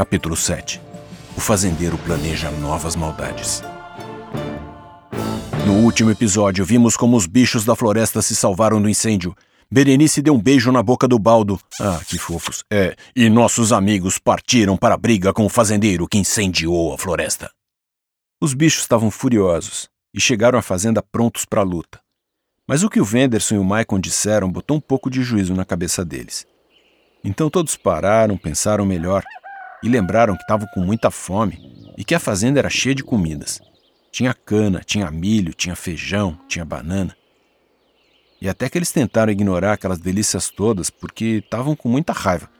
Capítulo 7 O fazendeiro planeja novas maldades. No último episódio, vimos como os bichos da floresta se salvaram do incêndio. Berenice deu um beijo na boca do baldo. Ah, que fofos. É, e nossos amigos partiram para a briga com o fazendeiro que incendiou a floresta. Os bichos estavam furiosos e chegaram à fazenda prontos para a luta. Mas o que o Venderson e o Maicon disseram botou um pouco de juízo na cabeça deles. Então todos pararam, pensaram melhor e lembraram que estavam com muita fome e que a fazenda era cheia de comidas. Tinha cana, tinha milho, tinha feijão, tinha banana. E até que eles tentaram ignorar aquelas delícias todas porque estavam com muita raiva,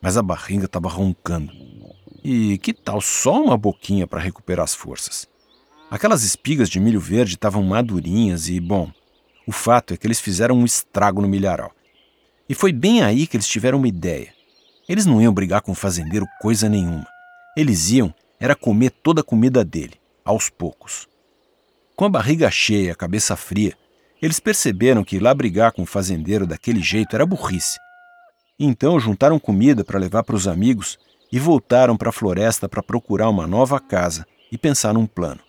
mas a barriga estava roncando. E que tal só uma boquinha para recuperar as forças? Aquelas espigas de milho verde estavam madurinhas e, bom, o fato é que eles fizeram um estrago no milharal. E foi bem aí que eles tiveram uma ideia. Eles não iam brigar com o fazendeiro coisa nenhuma. Eles iam era comer toda a comida dele, aos poucos. Com a barriga cheia e a cabeça fria, eles perceberam que ir lá brigar com o fazendeiro daquele jeito era burrice. Então juntaram comida para levar para os amigos e voltaram para a floresta para procurar uma nova casa e pensar num plano.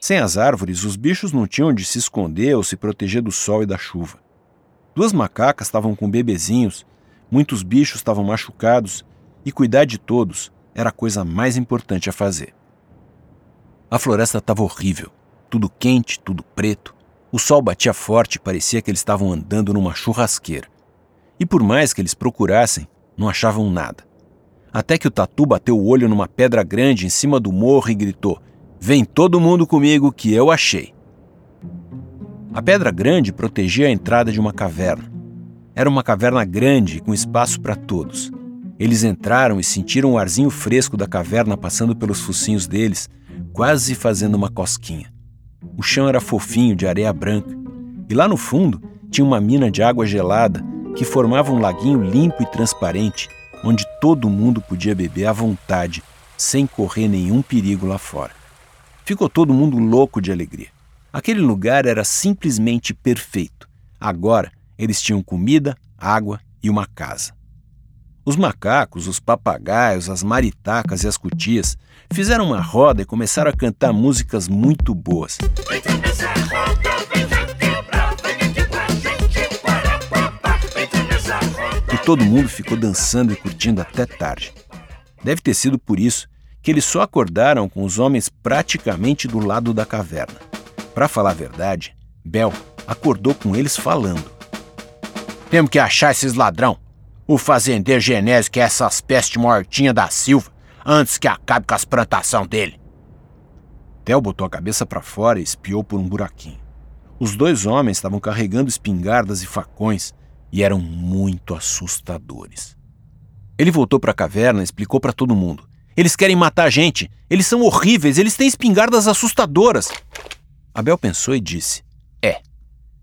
Sem as árvores, os bichos não tinham onde se esconder ou se proteger do sol e da chuva. Duas macacas estavam com bebezinhos, muitos bichos estavam machucados e cuidar de todos era a coisa mais importante a fazer. A floresta estava horrível, tudo quente, tudo preto. O sol batia forte e parecia que eles estavam andando numa churrasqueira. E por mais que eles procurassem, não achavam nada. Até que o tatu bateu o olho numa pedra grande em cima do morro e gritou: Vem todo mundo comigo que eu achei. A pedra grande protegia a entrada de uma caverna. Era uma caverna grande com espaço para todos. Eles entraram e sentiram o arzinho fresco da caverna passando pelos focinhos deles, quase fazendo uma cosquinha. O chão era fofinho de areia branca, e lá no fundo tinha uma mina de água gelada que formava um laguinho limpo e transparente, onde todo mundo podia beber à vontade, sem correr nenhum perigo lá fora. Ficou todo mundo louco de alegria. Aquele lugar era simplesmente perfeito. Agora eles tinham comida, água e uma casa. Os macacos, os papagaios, as maritacas e as cutias fizeram uma roda e começaram a cantar músicas muito boas. E todo mundo ficou dançando e curtindo até tarde. Deve ter sido por isso que eles só acordaram com os homens praticamente do lado da caverna. Para falar a verdade, Bel acordou com eles falando. Temos que achar esses ladrão. O fazendeiro Genésio quer essas pestes mortinhas da Silva antes que acabe com as plantações dele. Theo botou a cabeça para fora e espiou por um buraquinho. Os dois homens estavam carregando espingardas e facões e eram muito assustadores. Ele voltou para a caverna e explicou para todo mundo. Eles querem matar a gente. Eles são horríveis. Eles têm espingardas assustadoras. Abel pensou e disse: É,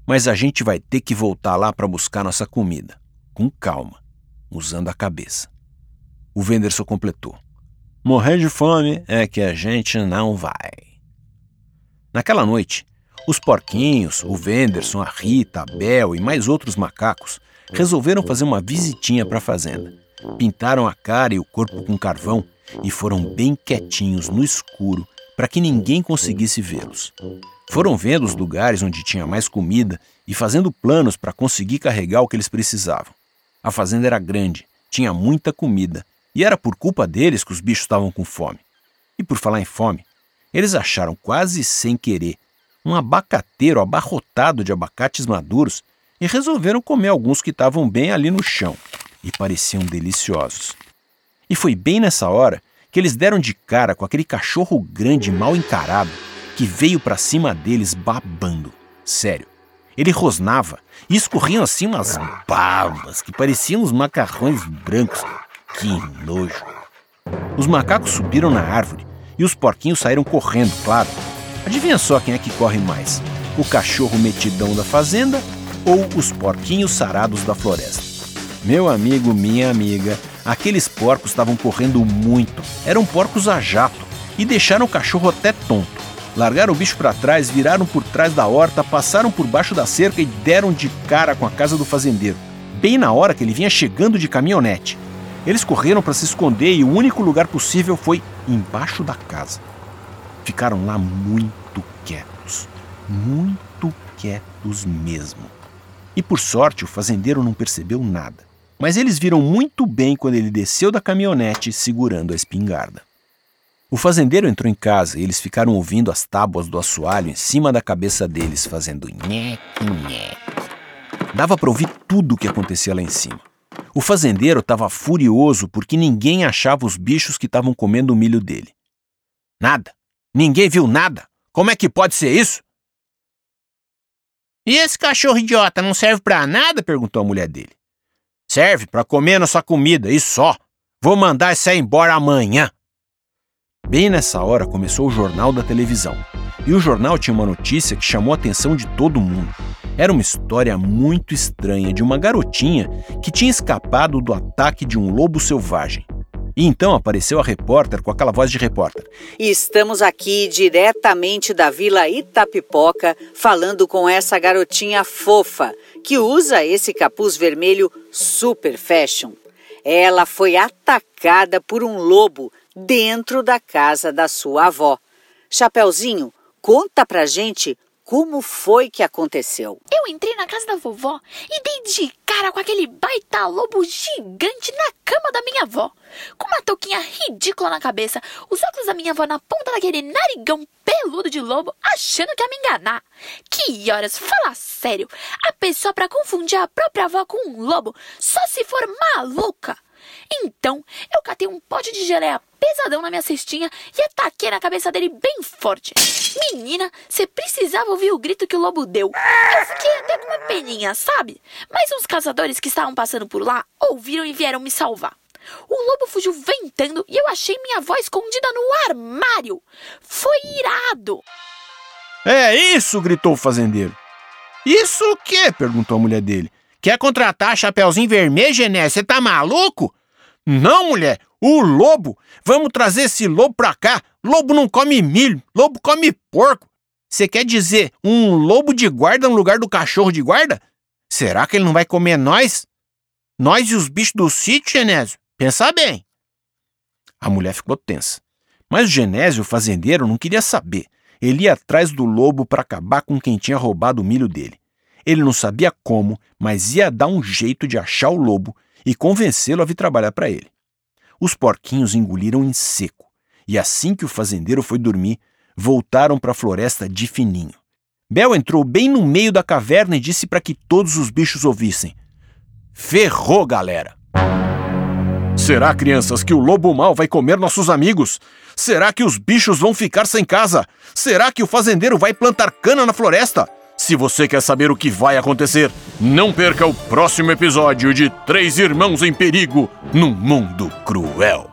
mas a gente vai ter que voltar lá para buscar nossa comida, com calma, usando a cabeça. O Venderson completou: Morrer de fome é que a gente não vai. Naquela noite, os porquinhos, o Venderson, a Rita, a Bel e mais outros macacos resolveram fazer uma visitinha para a fazenda. Pintaram a cara e o corpo com carvão e foram bem quietinhos no escuro para que ninguém conseguisse vê-los. Foram vendo os lugares onde tinha mais comida e fazendo planos para conseguir carregar o que eles precisavam. A fazenda era grande, tinha muita comida, e era por culpa deles que os bichos estavam com fome. E por falar em fome, eles acharam quase sem querer um abacateiro abarrotado de abacates maduros e resolveram comer alguns que estavam bem ali no chão e pareciam deliciosos. E foi bem nessa hora que eles deram de cara com aquele cachorro grande mal encarado que veio para cima deles babando. Sério. Ele rosnava e escorriam assim umas babas que pareciam uns macarrões brancos. Que nojo. Os macacos subiram na árvore e os porquinhos saíram correndo, claro. Adivinha só quem é que corre mais? O cachorro metidão da fazenda ou os porquinhos sarados da floresta? Meu amigo, minha amiga, aqueles porcos estavam correndo muito. Eram porcos a jato e deixaram o cachorro até tonto. Largaram o bicho para trás, viraram por trás da horta, passaram por baixo da cerca e deram de cara com a casa do fazendeiro, bem na hora que ele vinha chegando de caminhonete. Eles correram para se esconder e o único lugar possível foi embaixo da casa. Ficaram lá muito quietos, muito quietos mesmo. E por sorte o fazendeiro não percebeu nada. Mas eles viram muito bem quando ele desceu da caminhonete segurando a espingarda. O fazendeiro entrou em casa e eles ficaram ouvindo as tábuas do assoalho em cima da cabeça deles, fazendo nheque, nheque. Dava para ouvir tudo o que acontecia lá em cima. O fazendeiro estava furioso porque ninguém achava os bichos que estavam comendo o milho dele. Nada. Ninguém viu nada. Como é que pode ser isso? E esse cachorro idiota não serve para nada? perguntou a mulher dele. Serve para comer nossa comida e só. Vou mandar esse aí embora amanhã. Bem nessa hora começou o jornal da televisão. E o jornal tinha uma notícia que chamou a atenção de todo mundo. Era uma história muito estranha de uma garotinha que tinha escapado do ataque de um lobo selvagem. E então apareceu a repórter com aquela voz de repórter. Estamos aqui diretamente da Vila Itapipoca falando com essa garotinha fofa que usa esse capuz vermelho super fashion. Ela foi atacada por um lobo dentro da casa da sua avó. Chapeuzinho, conta pra gente como foi que aconteceu? Eu entrei na casa da vovó e dei de cara com aquele baita lobo gigante na cama da minha avó. Com uma touquinha ridícula na cabeça, os óculos da minha avó na ponta daquele narigão peludo de lobo, achando que ia me enganar. Que horas, fala sério. A pessoa para confundir a própria avó com um lobo só se for maluca. Então, eu catei um pote de geleia pesadão na minha cestinha e ataquei na cabeça dele bem forte. Menina, você precisava ouvir o grito que o lobo deu. Eu fiquei até com uma peninha, sabe? Mas uns caçadores que estavam passando por lá ouviram e vieram me salvar. O lobo fugiu ventando e eu achei minha avó escondida no armário. Foi irado. É isso, gritou o fazendeiro. Isso o quê? perguntou a mulher dele. Quer contratar Chapeuzinho Vermelho, Gené? Você tá maluco? Não, mulher, o lobo. Vamos trazer esse lobo pra cá. Lobo não come milho, lobo come porco. Você quer dizer um lobo de guarda no lugar do cachorro de guarda? Será que ele não vai comer nós? Nós e os bichos do sítio, Genésio? Pensa bem. A mulher ficou tensa. Mas o Genésio, o fazendeiro, não queria saber. Ele ia atrás do lobo para acabar com quem tinha roubado o milho dele. Ele não sabia como, mas ia dar um jeito de achar o lobo e convencê-lo a vir trabalhar para ele. Os porquinhos engoliram em seco, e assim que o fazendeiro foi dormir, voltaram para a floresta de fininho. Bel entrou bem no meio da caverna e disse para que todos os bichos ouvissem: Ferrou, galera! Será, crianças, que o lobo mau vai comer nossos amigos? Será que os bichos vão ficar sem casa? Será que o fazendeiro vai plantar cana na floresta? Se você quer saber o que vai acontecer, não perca o próximo episódio de Três Irmãos em Perigo num Mundo Cruel.